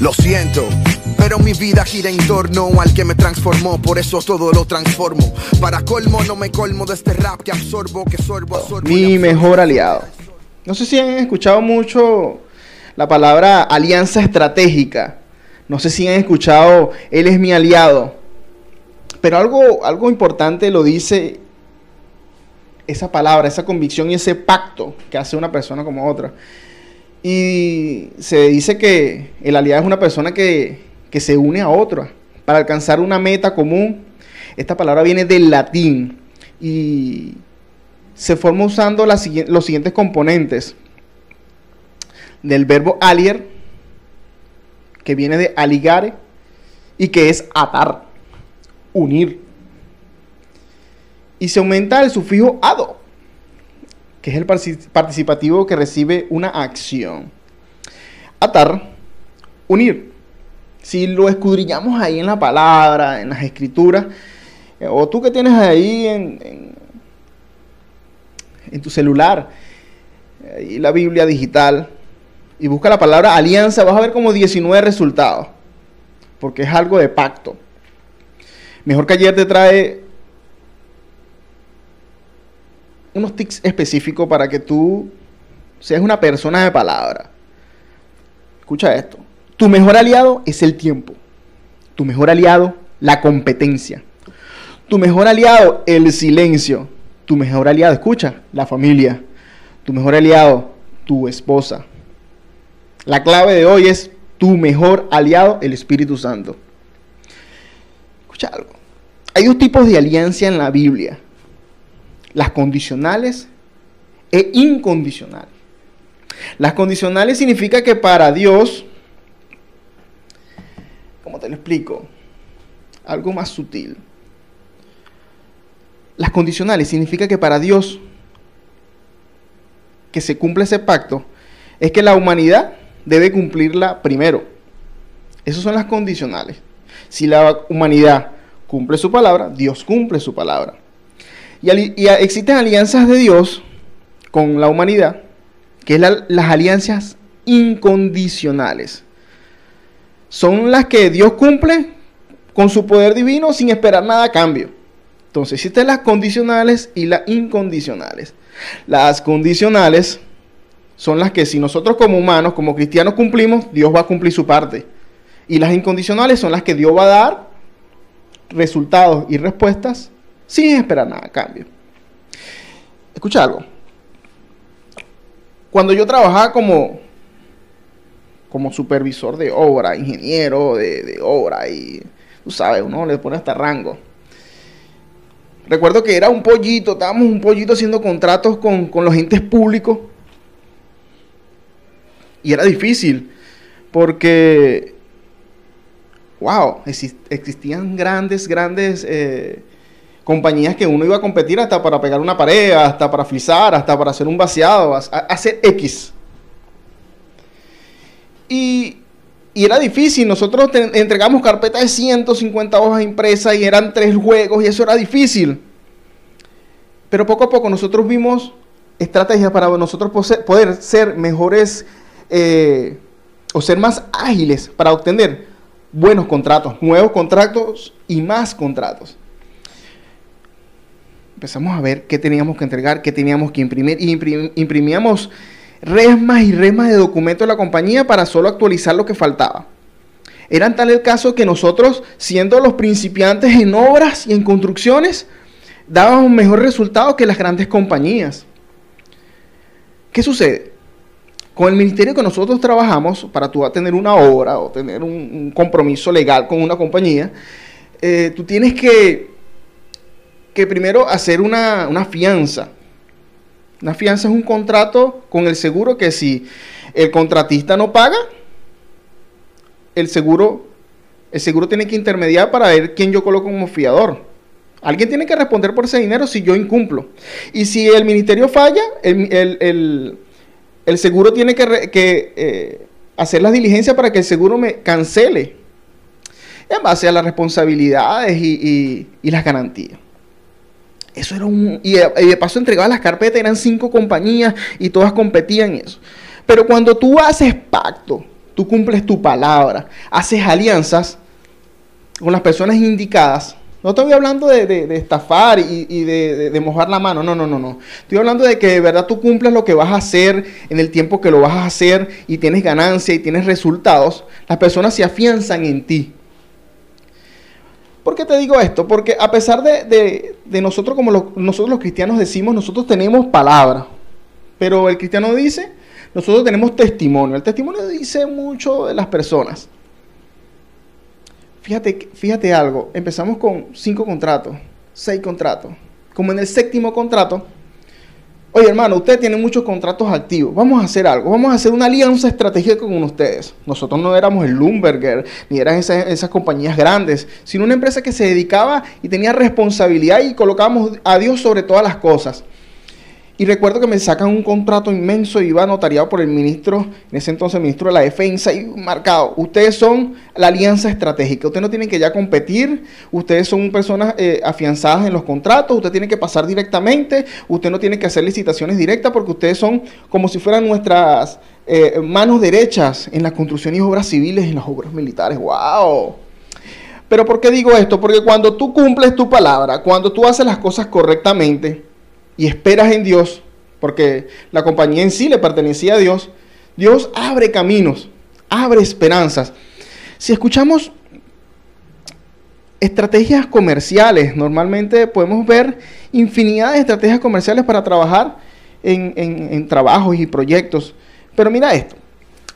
Lo siento, pero mi vida gira en torno al que me transformó, por eso todo lo transformo. Para colmo, no me colmo de este rap que absorbo, que sorbo, absorbo. Mi mejor aliado. No sé si han escuchado mucho la palabra alianza estratégica. No sé si han escuchado, él es mi aliado. Pero algo, algo importante lo dice esa palabra, esa convicción y ese pacto que hace una persona como otra. Y se dice que el aliado es una persona que, se une a otra para alcanzar una meta común. Esta palabra viene del latín y se forma usando los siguientes componentes del verbo alier, que viene de aligare y que es atar, unir. Y se aumenta el sufijo ado, que es el participativo que recibe una acción. Atar, unir. Si lo escudriñamos ahí en la palabra, en las escrituras, eh, o tú que tienes ahí en, en, tu celular, y la Biblia digital, y busca la palabra alianza, vas a ver como 19 resultados, porque es algo de pacto. Mejor que ayer te trae unos tics específicos para que tú seas una persona de palabra. Escucha esto. Tu mejor aliado es el tiempo. Tu mejor aliado, la competencia. Tu mejor aliado, el silencio. Tu mejor aliado, escucha, la familia. Tu mejor aliado, tu esposa. La clave de hoy es tu mejor aliado, el Espíritu Santo. Escucha algo. Hay dos tipos de alianza en la Biblia las condicionales e incondicionales. Las condicionales significa que para Dios, ¿cómo te lo explico? Algo más sutil. Las condicionales significa que para Dios que se cumpla ese pacto es que la humanidad debe cumplirla primero. Esas son las condicionales. Si la humanidad cumple su palabra, Dios cumple su palabra. Y, existen alianzas de Dios con la humanidad, que es las alianzas incondicionales. Son las que Dios cumple con su poder divino sin esperar nada a cambio. Entonces existen las condicionales y las incondicionales. Las condicionales son las que si nosotros como humanos, como cristianos cumplimos, Dios va a cumplir su parte. Y las incondicionales son las que Dios va a dar resultados y respuestas sin esperar nada cambio. Escucha algo. Cuando yo trabajaba como, como supervisor de obra, ingeniero de, obra, y tú sabes, uno le pone hasta rango. Recuerdo que era un pollito, estábamos un pollito haciendo contratos con, con los entes públicos. Y era difícil, porque, wow, existían grandes, grandes eh, compañías que uno iba a competir hasta para pegar una pared, hasta para frisar, hasta para hacer un vaciado, hacer X. Y, era difícil, nosotros entregamos carpetas de 150 hojas impresas y eran tres juegos y eso era difícil. Pero poco a poco nosotros vimos estrategias para nosotros poder ser mejores eh, o ser más ágiles para obtener buenos contratos, nuevos contratos y más contratos empezamos a ver qué teníamos que entregar, qué teníamos que imprimir, y imprimíamos resmas y resmas de documentos de la compañía para solo actualizar lo que faltaba. Era tal el caso que nosotros, siendo los principiantes en obras y en construcciones, dábamos mejor resultado que las grandes compañías. ¿Qué sucede? Con el ministerio que nosotros trabajamos, para tú tener una obra o tener un, compromiso legal con una compañía, eh, tú tienes que que primero hacer una, fianza. Una fianza es un contrato con el seguro que si el contratista no paga, el seguro, el seguro tiene que intermediar para ver quién yo coloco como fiador. Alguien tiene que responder por ese dinero si yo incumplo. Y si el ministerio falla, el, seguro tiene que, eh, hacer las diligencias para que el seguro me cancele en base a las responsabilidades y las garantías. Eso era un... Y de, paso entregaba las carpetas, eran cinco compañías y todas competían eso. Pero cuando tú haces pacto tú cumples tu palabra, haces alianzas con las personas indicadas, no estoy hablando de, estafar y, de, mojar la mano, no, no, no, no. Estoy hablando de que de verdad tú cumples lo que vas a hacer en el tiempo que lo vas a hacer y tienes ganancia y tienes resultados. Las personas se afianzan en ti. ¿Por qué te digo esto? Porque a pesar de, nosotros, como nosotros los cristianos decimos, nosotros tenemos palabra. Pero el cristiano dice, nosotros tenemos testimonio. El testimonio dice mucho de las personas. Fíjate, fíjate algo, empezamos con cinco contratos, seis contratos. Como en el séptimo contrato, oye hermano, usted tiene muchos contratos activos, vamos a hacer algo, vamos a hacer una alianza estratégica con ustedes. Nosotros no éramos el Lumberger, ni eran esas, esas compañías grandes, sino una empresa que se dedicaba y tenía responsabilidad y colocábamos a Dios sobre todas las cosas. Y recuerdo que me sacan un contrato inmenso y iba notariado por el ministro, en ese entonces ministro de la Defensa, y marcado, ustedes son la alianza estratégica, ustedes no tienen que ya competir, ustedes son personas eh, afianzadas en los contratos, ustedes tienen que pasar directamente, usted no tiene que hacer licitaciones directas porque ustedes son como si fueran nuestras eh, manos derechas en la construcción y obras civiles en las obras militares. ¡Wow! Pero ¿por qué digo esto? Porque cuando tú cumples tu palabra, cuando tú haces las cosas correctamente, y esperas en Dios, porque la compañía en sí le pertenecía a Dios, Dios abre caminos, abre esperanzas. Si escuchamos estrategias comerciales, normalmente podemos ver infinidad de estrategias comerciales para trabajar en, trabajos y proyectos. Pero mira esto,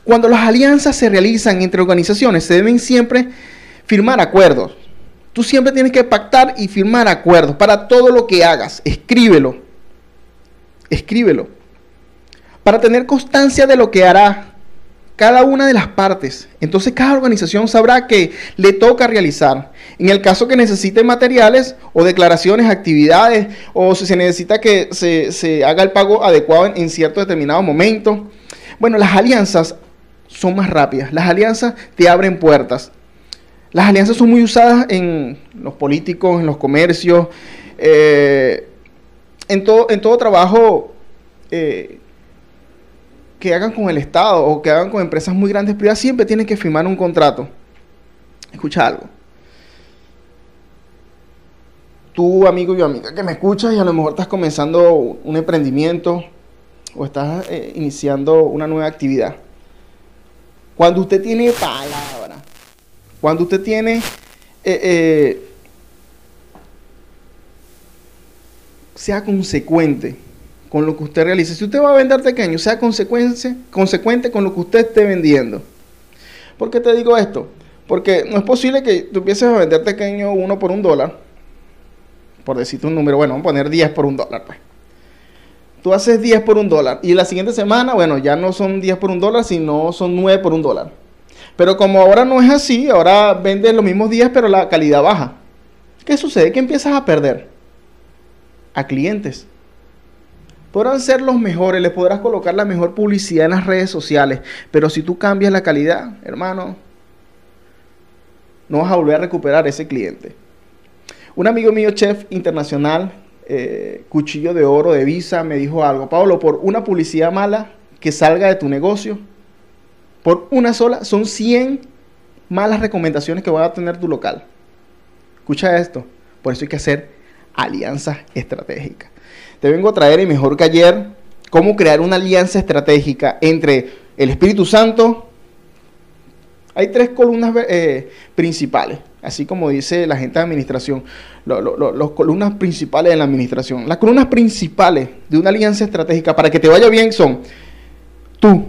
cuando las alianzas se realizan entre organizaciones, se deben siempre firmar acuerdos. Tú siempre tienes que pactar y firmar acuerdos para todo lo que hagas. Escríbelo escríbelo, para tener constancia de lo que hará cada una de las partes. Entonces cada organización sabrá que le toca realizar. En el caso que necesite materiales o declaraciones, actividades, o si se necesita que se, haga el pago adecuado en, en cierto determinado momento. Bueno, las alianzas son más rápidas. Las alianzas te abren puertas. Las alianzas son muy usadas en los políticos, en los comercios. Eh, en todo, en todo trabajo eh, que hagan con el Estado o que hagan con empresas muy grandes privadas, siempre tienen que firmar un contrato. Escucha algo. Tú, amigo y amiga, que me escuchas y a lo mejor estás comenzando un emprendimiento o estás eh, iniciando una nueva actividad. Cuando usted tiene palabra, cuando usted tiene eh, sea consecuente con lo que usted realice. Si usted va a vender pequeño, sea consecuente con lo que usted esté vendiendo. ¿Por qué te digo esto? Porque no es posible que tú empieces a vender pequeño uno por un dólar. Por decirte un número, bueno, vamos a poner 10 por un dólar, pues. Tú haces 10 por un dólar y la siguiente semana, bueno, ya no son 10 por un dólar, sino son 9 por un dólar. Pero como ahora no es así, ahora vendes los mismos 10, pero la calidad baja. ¿Qué sucede? Que empiezas a perder a clientes. Podrán ser los mejores, les podrás colocar la mejor publicidad en las redes sociales, pero si tú cambias la calidad, hermano, no vas a volver a recuperar ese cliente. Un amigo mío, chef internacional, eh, cuchillo de oro de Visa, me dijo algo, Pablo, por una publicidad mala que salga de tu negocio, por una sola, son 100 malas recomendaciones que va a tener tu local. Escucha esto, por eso hay que hacer alianza estratégica. Te vengo a traer, y mejor que ayer, cómo crear una alianza estratégica entre el Espíritu Santo. Hay tres columnas eh, principales, así como dice la gente de administración, las columnas principales de la administración. Las columnas principales de una alianza estratégica para que te vaya bien son tú.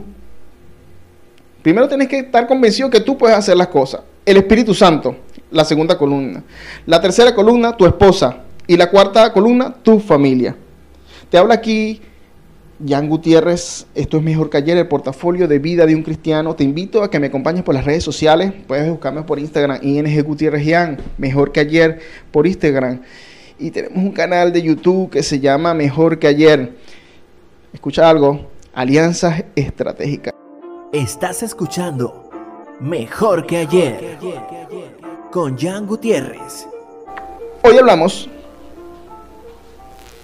Primero tienes que estar convencido que tú puedes hacer las cosas. El Espíritu Santo, la segunda columna. La tercera columna, tu esposa. Y la cuarta columna, tu familia. Te habla aquí Jan Gutiérrez, esto es mejor que ayer, el portafolio de vida de un cristiano. Te invito a que me acompañes por las redes sociales. Puedes buscarme por Instagram, ING Gutiérrez Jan, mejor que ayer por Instagram. Y tenemos un canal de YouTube que se llama Mejor que ayer. Escucha algo, Alianzas Estratégicas. Estás escuchando Mejor que ayer con Jan Gutiérrez. Hoy hablamos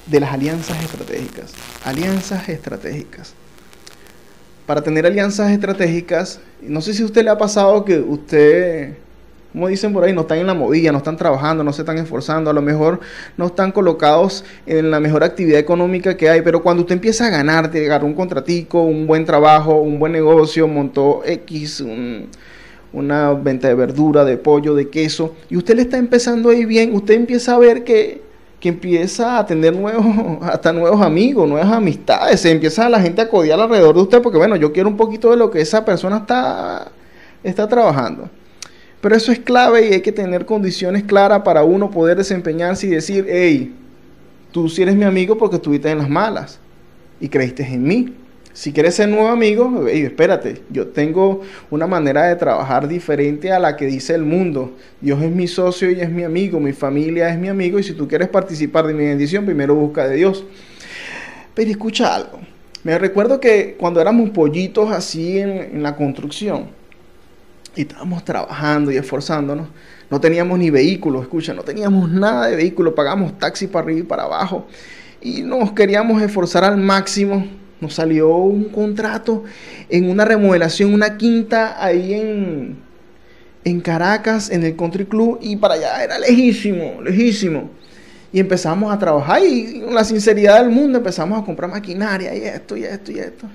de las alianzas estratégicas. Alianzas estratégicas. para tener alianzas estratégicas, no sé si a usted le ha pasado que usted, como dicen por ahí, no están en la movilla, no están trabajando, no se están esforzando, a lo mejor no están colocados en la mejor actividad económica que hay, pero cuando usted empieza a ganar, te agarró un contratico, un buen trabajo, un buen negocio, montó X, una venta de verdura, de pollo, de queso, y usted le está empezando ahí bien, usted empieza a ver que que empieza a tener nuevos, hasta nuevos amigos, nuevas amistades, se empieza la gente a codiar alrededor de usted porque bueno, yo quiero un poquito de lo que esa persona está, está trabajando. Pero eso es clave y hay que tener condiciones claras para uno poder desempeñarse y decir, hey, tú sí eres mi amigo porque estuviste en las malas y creíste en mí. Si quieres ser nuevo amigo, espérate, yo tengo una manera de trabajar diferente a la que dice el mundo. Dios es mi socio y es mi amigo, mi familia es mi amigo y si tú quieres participar de mi bendición, primero busca de Dios. Pero escucha algo. Me recuerdo que cuando éramos pollitos así en, en la construcción y estábamos trabajando y esforzándonos, no teníamos ni vehículos, escucha, no teníamos nada de vehículo, pagamos taxi para arriba y para abajo y nos queríamos esforzar al máximo nos salió un contrato en una remodelación, una quinta ahí en, en Caracas, en el Country Club, y para allá era lejísimo, lejísimo. Y empezamos a trabajar y con la sinceridad del mundo empezamos a comprar maquinaria y esto y esto y esto.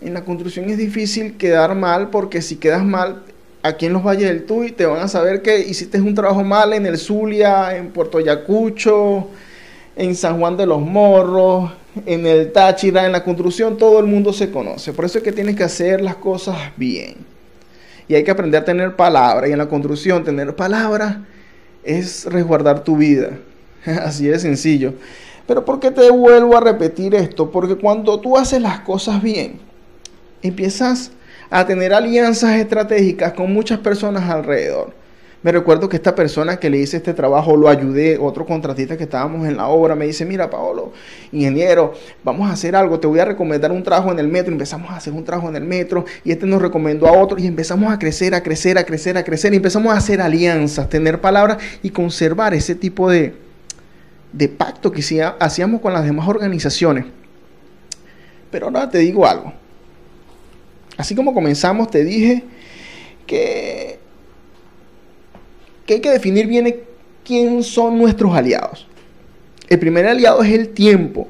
En la construcción es difícil quedar mal porque si quedas mal aquí en los Valles del Tuy te van a saber que hiciste un trabajo mal en el Zulia, en Puerto Ayacucho, en San Juan de los Morros, en el Táchira, en la construcción, todo el mundo se conoce. Por eso es que tienes que hacer las cosas bien. Y hay que aprender a tener palabra. Y en la construcción, tener palabra es resguardar tu vida. Así de sencillo. Pero ¿por qué te vuelvo a repetir esto? Porque cuando tú haces las cosas bien, empiezas a tener alianzas estratégicas con muchas personas alrededor. Me recuerdo que esta persona que le hice este trabajo lo ayudé, otro contratista que estábamos en la obra, me dice, mira Paolo, ingeniero, vamos a hacer algo, te voy a recomendar un trabajo en el metro. Empezamos a hacer un trabajo en el metro y este nos recomendó a otro y empezamos a crecer, a crecer, a crecer, a crecer y empezamos a hacer alianzas, tener palabras y conservar ese tipo de, de pacto que hacíamos con las demás organizaciones. Pero ahora te digo algo. Así como comenzamos, te dije que que hay que definir bien quién son nuestros aliados. El primer aliado es el tiempo.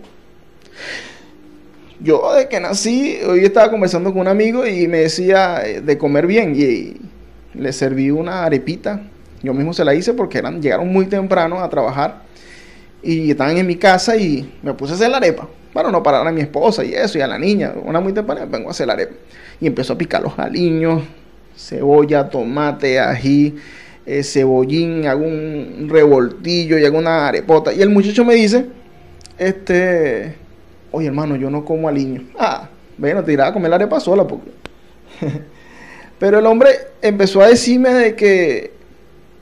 Yo de que nací, hoy estaba conversando con un amigo y me decía eh, de comer bien y, le serví una arepita. Yo mismo se la hice porque eran, llegaron muy temprano a trabajar y estaban en mi casa y me puse a hacer la arepa. Para no parar a mi esposa y eso, y a la niña. Una muy temprana, vengo a hacer la arepa. Y empezó a picar los aliños, cebolla, tomate, ají, eh, cebollín, hago un revoltillo y hago una arepota. Y el muchacho me dice, este, oye hermano, yo no como aliño. Ah, bueno, te irá a comer la arepa sola porque... Pero el hombre empezó a decirme de que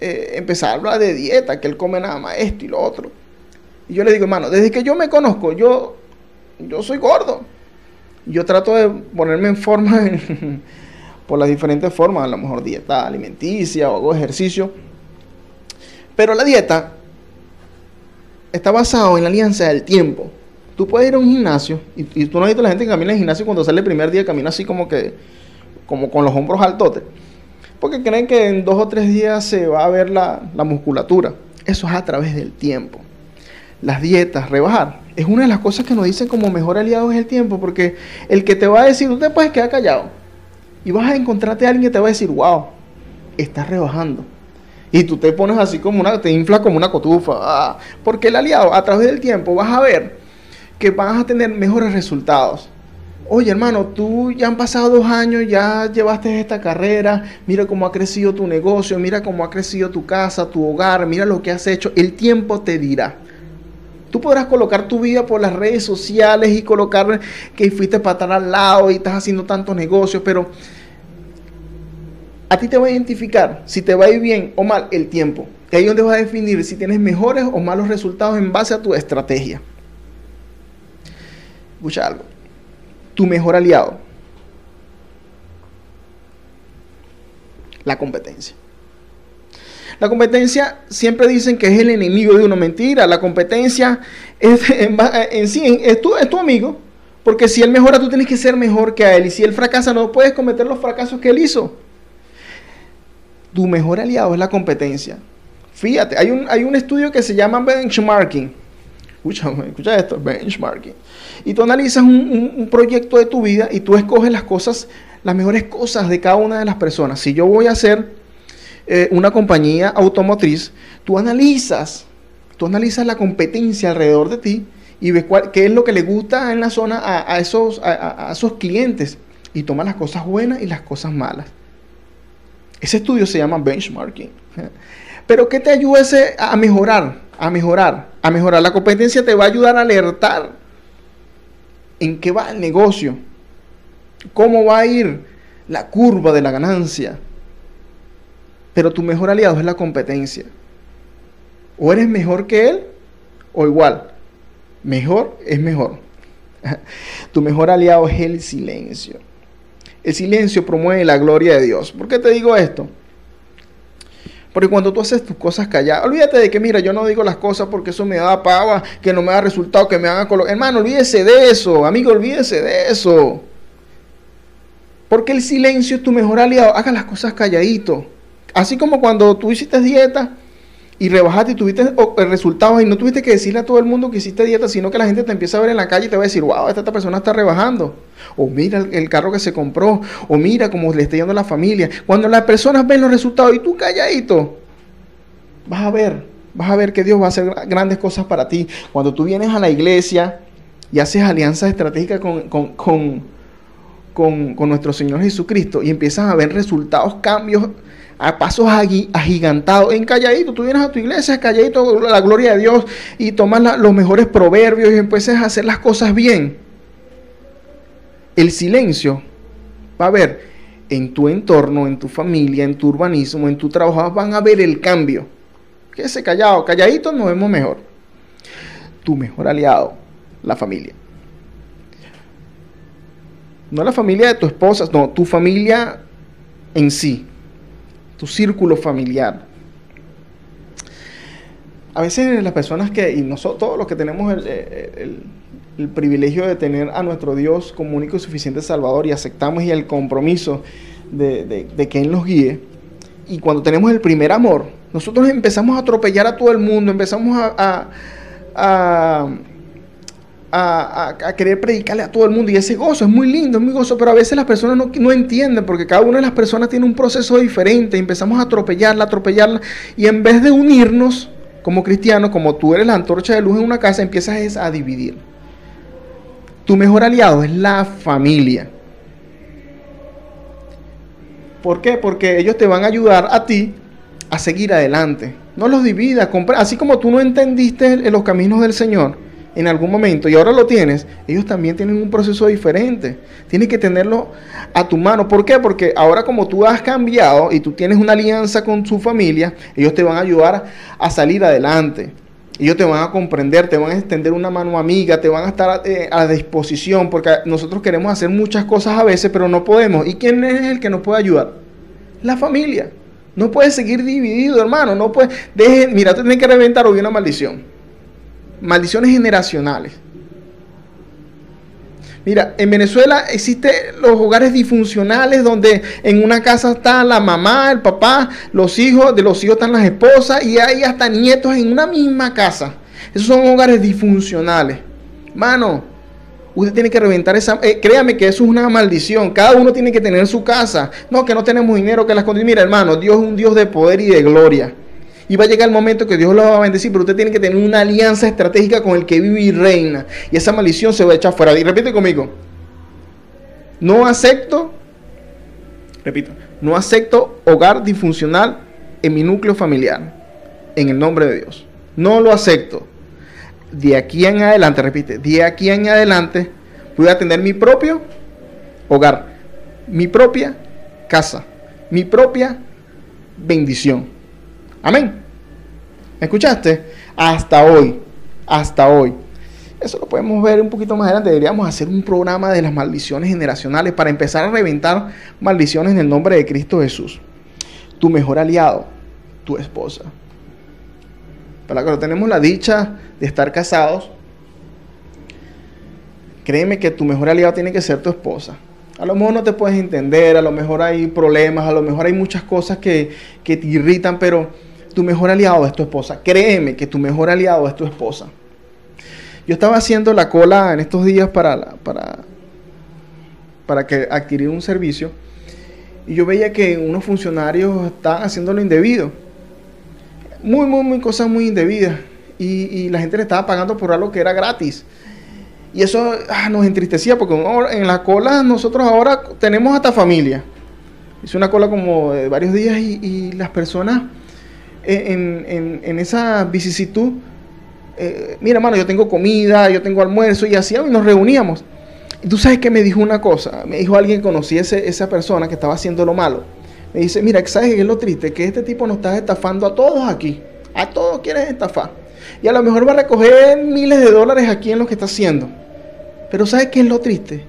eh, empezar a hablar de dieta, que él come nada más esto y lo otro. Y yo le digo, hermano, desde que yo me conozco, yo, yo soy gordo. Yo trato de ponerme en forma en, por las diferentes formas, a lo mejor dieta alimenticia o ejercicio. Pero la dieta está basada en la alianza del tiempo. Tú puedes ir a un gimnasio y, tú no has visto la gente que camina en el gimnasio cuando sale el primer día camina así como que como con los hombros altotes. Porque creen que en dos o tres días se va a ver la, la musculatura. Eso es a través del tiempo. Las dietas, rebajar, es una de las cosas que nos dicen como mejor aliado es el tiempo, porque el que te va a decir, tú te puedes quedar callado y vas a encontrarte a alguien que te va a decir, wow, estás rebajando. Y tú te pones así como una, te inflas como una cotufa. Ah, porque el aliado, a través del tiempo, vas a ver que vas a tener mejores resultados. Oye, hermano, tú ya han pasado dos años, ya llevaste esta carrera, mira cómo ha crecido tu negocio, mira cómo ha crecido tu casa, tu hogar, mira lo que has hecho. El tiempo te dirá. Tú podrás colocar tu vida por las redes sociales y colocar que fuiste para estar al lado y estás haciendo tantos negocios, pero a ti te va a identificar si te va a ir bien o mal el tiempo. Y ahí es donde vas a definir si tienes mejores o malos resultados en base a tu estrategia. Escucha algo. Tu mejor aliado. La competencia. La competencia siempre dicen que es el enemigo de uno. Mentira, la competencia es, en, sí es tu, es tu amigo. Porque si él mejora, tú tienes que ser mejor que a él. Y si él fracasa, no puedes cometer los fracasos que él hizo. Tu mejor aliado es la competencia. Fíjate, hay un, hay un estudio que se llama benchmarking. Escucha, escucha esto, benchmarking. Y tú analizas un, proyecto de tu vida y tú escoges las cosas, las mejores cosas de cada una de las personas. Si yo voy a hacer eh, una compañía automotriz, tú analizas, tú analizas la competencia alrededor de ti y ves cuál, qué es lo que le gusta en la zona a, esos, a, esos clientes y toma las cosas buenas y las cosas malas. Ese estudio se llama benchmarking. Pero ¿qué te ayuda a mejorar? A mejorar. A mejorar. La competencia te va a ayudar a alertar en qué va el negocio. Cómo va a ir la curva de la ganancia. Pero tu mejor aliado es la competencia. O eres mejor que él o igual. Mejor es mejor. tu mejor aliado es el silencio. El silencio promueve la gloria de Dios. ¿Por qué te digo esto? Porque cuando tú haces tus cosas calladas, olvídate de que, mira, yo no digo las cosas porque eso me da pava, que no me da resultado, que me haga color. Hermano, olvídese de eso, amigo, olvídese de eso. Porque el silencio es tu mejor aliado. Haga las cosas calladito. Así como cuando tú hiciste dieta y rebajaste y tuviste resultados y no tuviste que decirle a todo el mundo que hiciste dieta, sino que la gente te empieza a ver en la calle y te va a decir, wow, esta, persona está rebajando. O mira el, carro que se compró, o mira cómo le está yendo a la familia. Cuando las personas ven los resultados y tú calladito, vas a ver, vas a ver que Dios va a hacer grandes cosas para ti. Cuando tú vienes a la iglesia y haces alianzas estratégicas con, con, con nuestro Señor Jesucristo y empiezas a ver resultados, cambios a pasos agigantados, en calladito. Tú vienes a tu iglesia, calladito, la gloria de Dios, y tomas los mejores proverbios y empiezas a hacer las cosas bien. El silencio va a ver en tu entorno, en tu familia, en tu urbanismo, en tu trabajo, van a ver el cambio. Quédese callado, calladito nos vemos mejor. Tu mejor aliado, la familia. No la familia de tu esposa, no, tu familia en sí tu círculo familiar. A veces las personas que, y nosotros todos los que tenemos el, privilegio de tener a nuestro Dios como único y suficiente Salvador y aceptamos y el compromiso de, que Él nos guíe, y cuando tenemos el primer amor, nosotros empezamos a atropellar a todo el mundo, empezamos a a, querer predicarle a todo el mundo. Y ese gozo es muy lindo, es muy gozo, pero a veces las personas no, no, entienden porque cada una de las personas tiene un proceso diferente. empezamos a atropellarla, atropellarla. Y en vez de unirnos como cristianos, como tú eres la antorcha de luz en una casa, empiezas a dividir. Tu mejor aliado es la familia. ¿Por qué? Porque ellos te van a ayudar a ti a seguir adelante. No los dividas. Así como tú no entendiste los caminos del Señor, en algún momento y ahora lo tienes, ellos también tienen un proceso diferente. Tienes que tenerlo a tu mano. ¿Por qué? Porque ahora como tú has cambiado y tú tienes una alianza con su familia, ellos te van a ayudar a salir adelante. Ellos te van a comprender, te van a extender una mano amiga, te van a estar eh, a, disposición, porque nosotros queremos hacer muchas cosas a veces, pero no podemos. ¿Y quién es el que nos puede ayudar? La familia. No puedes seguir dividido, hermano. No puedes. Deje, mira, te tienes que reventar hoy una maldición maldiciones generacionales. Mira, en Venezuela existen los hogares disfuncionales donde en una casa está la mamá, el papá, los hijos, de los hijos están las esposas y hay hasta nietos en una misma casa. Esos son hogares disfuncionales. Mano, usted tiene que reventar esa... Eh, créame que eso es una maldición. Cada uno tiene que tener su casa. No, que no tenemos dinero, que las condiciones... Mira, hermano, Dios es un Dios de poder y de gloria. Y va a llegar el momento que Dios lo va a bendecir, pero usted tiene que tener una alianza estratégica con el que vive y reina. Y esa maldición se va a echar fuera. Y repite conmigo. No acepto, repito, no acepto hogar disfuncional en mi núcleo familiar. En el nombre de Dios. No lo acepto. De aquí en adelante, repite, de aquí en adelante voy a tener mi propio hogar, mi propia casa, mi propia bendición. Amén. ¿Me escuchaste? Hasta hoy, hasta hoy. Eso lo podemos ver un poquito más adelante. Deberíamos hacer un programa de las maldiciones generacionales para empezar a reventar maldiciones en el nombre de Cristo Jesús. Tu mejor aliado, tu esposa. Para que tenemos la dicha de estar casados, créeme que tu mejor aliado tiene que ser tu esposa. A lo mejor no te puedes entender, a lo mejor hay problemas, a lo mejor hay muchas cosas que, que te irritan, pero tu mejor aliado es tu esposa. Créeme que tu mejor aliado es tu esposa. Yo estaba haciendo la cola en estos días para, para, para que adquirir un servicio y yo veía que unos funcionarios estaban haciendo lo indebido. Muy, muy, muy cosas muy indebidas. Y, y la gente le estaba pagando por algo que era gratis. Y eso ah, nos entristecía porque en la cola nosotros ahora tenemos hasta familia. Hice una cola como de varios días y, las personas en, esa vicisitud, eh, mira, mano, yo tengo comida, yo tengo almuerzo y así y nos reuníamos. Y tú sabes que me dijo una cosa, me dijo alguien que conocía ese, esa persona que estaba haciendo lo malo. Me dice, mira, ¿sabes qué es lo triste? Que este tipo nos está estafando a todos aquí. A todos quieres estafar. Y a lo mejor va a recoger miles de dólares aquí en lo que está haciendo. Pero ¿sabes qué es lo triste?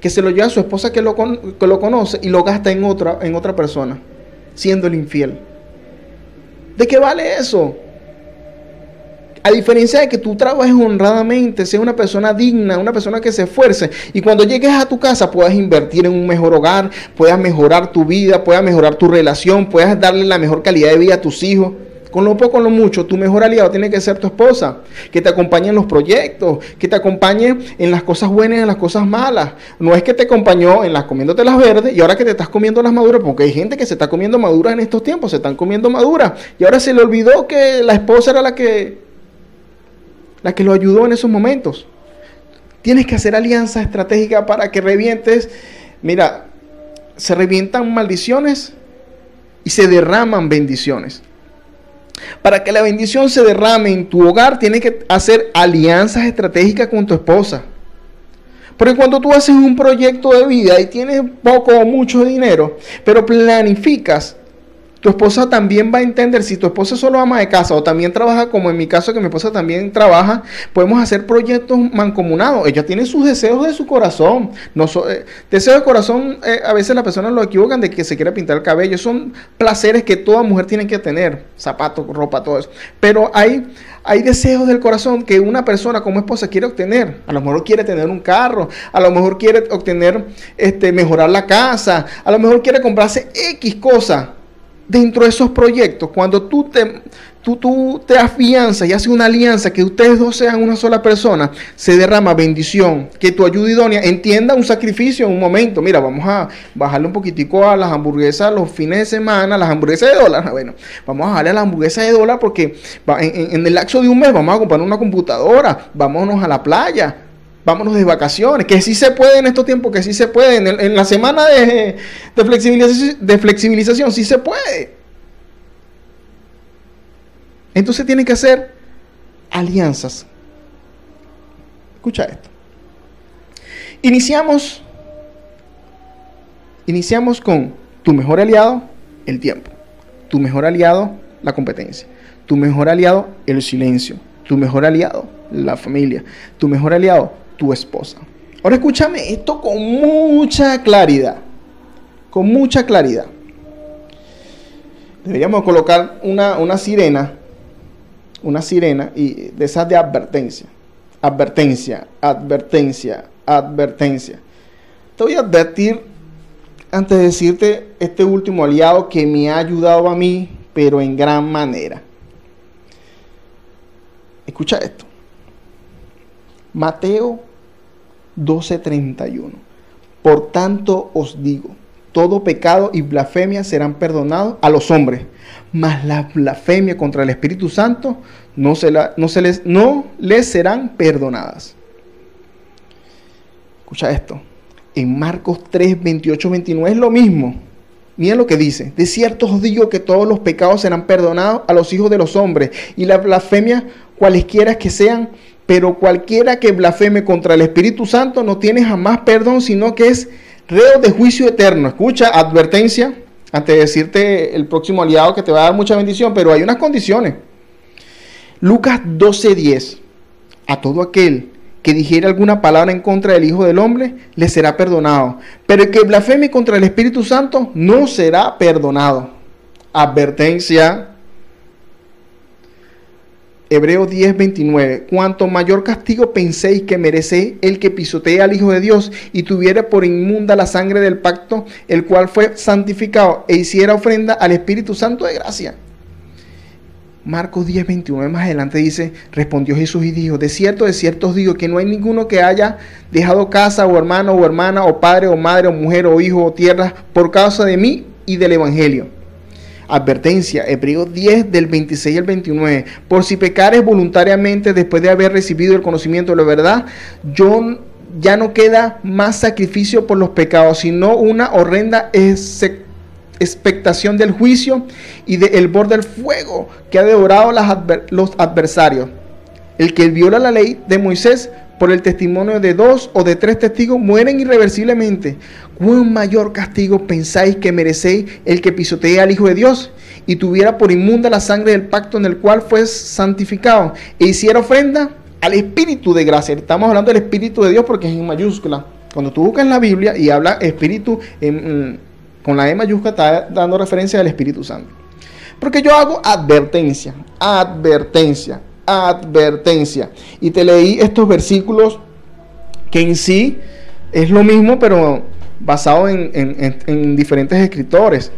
Que se lo lleva a su esposa que lo, que lo conoce y lo gasta en otra, en otra persona, siendo el infiel. ¿De qué vale eso? A diferencia de que tú trabajes honradamente, seas una persona digna, una persona que se esfuerce y cuando llegues a tu casa puedas invertir en un mejor hogar, puedas mejorar tu vida, puedas mejorar tu relación, puedas darle la mejor calidad de vida a tus hijos. Con lo poco, con lo mucho, tu mejor aliado tiene que ser tu esposa, que te acompañe en los proyectos, que te acompañe en las cosas buenas y en las cosas malas. No es que te acompañó en las comiéndote las verdes y ahora que te estás comiendo las maduras, porque hay gente que se está comiendo maduras en estos tiempos, se están comiendo maduras y ahora se le olvidó que la esposa era la que la que lo ayudó en esos momentos. Tienes que hacer alianza estratégica para que revientes. Mira, se revientan maldiciones y se derraman bendiciones. Para que la bendición se derrame en tu hogar, tienes que hacer alianzas estratégicas con tu esposa. Porque cuando tú haces un proyecto de vida y tienes poco o mucho dinero, pero planificas tu esposa también va a entender, si tu esposa solo ama de casa o también trabaja, como en mi caso que mi esposa también trabaja, podemos hacer proyectos mancomunados. Ella tiene sus deseos de su corazón. No eh, deseos de corazón, eh, a veces las personas lo equivocan de que se quiere pintar el cabello. Son placeres que toda mujer tiene que tener. Zapatos, ropa, todo eso. Pero hay, hay deseos del corazón que una persona como esposa quiere obtener. A lo mejor quiere tener un carro, a lo mejor quiere obtener, este, mejorar la casa, a lo mejor quiere comprarse X cosa dentro de esos proyectos, cuando tú te, tú, tú te afianzas y haces una alianza, que ustedes dos sean una sola persona, se derrama bendición, que tu ayuda idónea entienda un sacrificio en un momento. Mira, vamos a bajarle un poquitico a las hamburguesas los fines de semana, las hamburguesas de dólar. Bueno, vamos a bajarle a las hamburguesas de dólar porque en, en el lapso de un mes vamos a comprar una computadora, vámonos a la playa, vámonos de vacaciones, que sí se puede en estos tiempos, que sí se puede, en, la semana de, flexibilización, de flexibilización, sí se puede. Entonces tienen que hacer alianzas. Escucha esto. Iniciamos, iniciamos con tu mejor aliado, el tiempo. Tu mejor aliado, la competencia. Tu mejor aliado, el silencio. Tu mejor aliado, la familia. Tu mejor aliado, tu esposa. Ahora escúchame esto con mucha claridad. Con mucha claridad. Deberíamos colocar una, una sirena. Una sirena y de esas de advertencia. Advertencia, advertencia, advertencia. Te voy a advertir antes de decirte este último aliado que me ha ayudado a mí, pero en gran manera. Escucha esto. Mateo 12:31. Por tanto os digo, todo pecado y blasfemia serán perdonados a los hombres, mas la blasfemia contra el Espíritu Santo no, se la, no, se les, no les serán perdonadas. Escucha esto. En Marcos 3, 28, 29 es lo mismo. Mira lo que dice. De cierto os digo que todos los pecados serán perdonados a los hijos de los hombres y la blasfemia, cualesquiera que sean, pero cualquiera que blasfeme contra el Espíritu Santo no tiene jamás perdón, sino que es reo de juicio eterno. Escucha, advertencia, antes de decirte el próximo aliado que te va a dar mucha bendición, pero hay unas condiciones. Lucas 12:10. A todo aquel que dijere alguna palabra en contra del Hijo del Hombre, le será perdonado. Pero el que blasfeme contra el Espíritu Santo no será perdonado. Advertencia Hebreos 10, 29. Cuanto mayor castigo penséis que merece el que pisotea al Hijo de Dios y tuviera por inmunda la sangre del pacto, el cual fue santificado e hiciera ofrenda al Espíritu Santo de gracia. Marcos 10, 29 más adelante dice, respondió Jesús y dijo, de cierto, de cierto os digo que no hay ninguno que haya dejado casa o hermano o hermana o padre o madre o mujer o hijo o tierra por causa de mí y del Evangelio Advertencia, Hebreos 10 del 26 al 29. Por si pecares voluntariamente después de haber recibido el conocimiento de la verdad, yo ya no queda más sacrificio por los pecados, sino una horrenda expectación del juicio y del borde del fuego que ha devorado los adversarios. El que viola la ley de Moisés por el testimonio de dos o de tres testigos mueren irreversiblemente. ¿Cuán mayor castigo pensáis que merecéis el que pisotea al Hijo de Dios y tuviera por inmunda la sangre del pacto en el cual fue santificado e hiciera ofrenda al Espíritu de gracia? Estamos hablando del Espíritu de Dios porque es en mayúscula. Cuando tú buscas en la Biblia y habla Espíritu con la E mayúscula, está dando referencia al Espíritu Santo. Porque yo hago advertencia, advertencia advertencia. Y te leí estos versículos que en sí es lo mismo, pero basado en, diferentes escritores,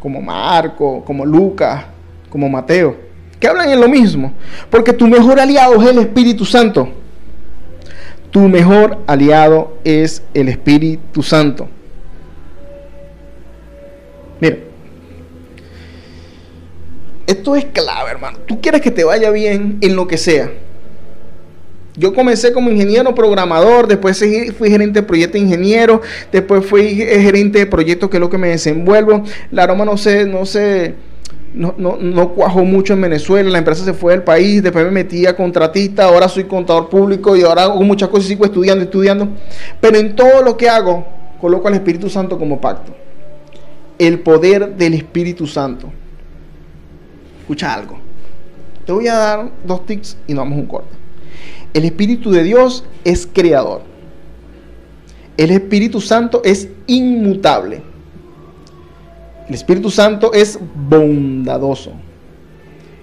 como Marco, como Lucas, como Mateo, que hablan en lo mismo. Porque tu mejor aliado es el Espíritu Santo. Tu mejor aliado es el Espíritu Santo. Esto es clave, hermano. Tú quieres que te vaya bien en lo que sea. Yo comencé como ingeniero programador, después fui gerente de proyecto ingeniero, después fui gerente de proyectos que es lo que me desenvuelvo. La aroma no sé, no sé, no, no, no, cuajó mucho en Venezuela, la empresa se fue del país, después me metí a contratista, ahora soy contador público y ahora hago muchas cosas y sigo estudiando, estudiando. Pero en todo lo que hago, coloco al Espíritu Santo como pacto. El poder del Espíritu Santo escucha algo. Te voy a dar dos tips y nos vamos un corte. El Espíritu de Dios es creador. El Espíritu Santo es inmutable. El Espíritu Santo es bondadoso.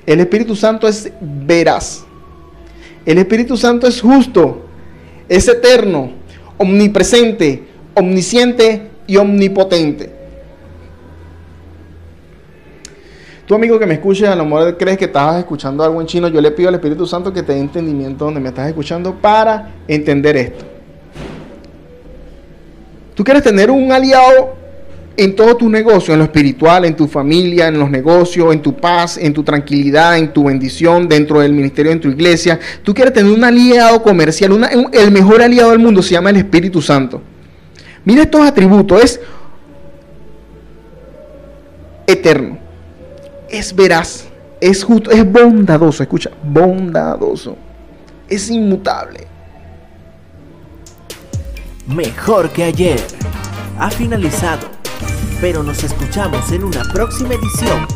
El Espíritu Santo es veraz. El Espíritu Santo es justo. Es eterno, omnipresente, omnisciente y omnipotente. Tu amigo que me escuche, a lo mejor crees que estabas escuchando algo en chino. Yo le pido al Espíritu Santo que te dé entendimiento donde me estás escuchando para entender esto. Tú quieres tener un aliado en todo tu negocio, en lo espiritual, en tu familia, en los negocios, en tu paz, en tu tranquilidad, en tu bendición, dentro del ministerio, en tu iglesia. Tú quieres tener un aliado comercial, el mejor aliado del mundo se llama el Espíritu Santo. Mira estos atributos, es eterno es veraz, es justo, es bondadoso, escucha, bondadoso, es inmutable. Mejor que ayer. Ha finalizado, pero nos escuchamos en una próxima edición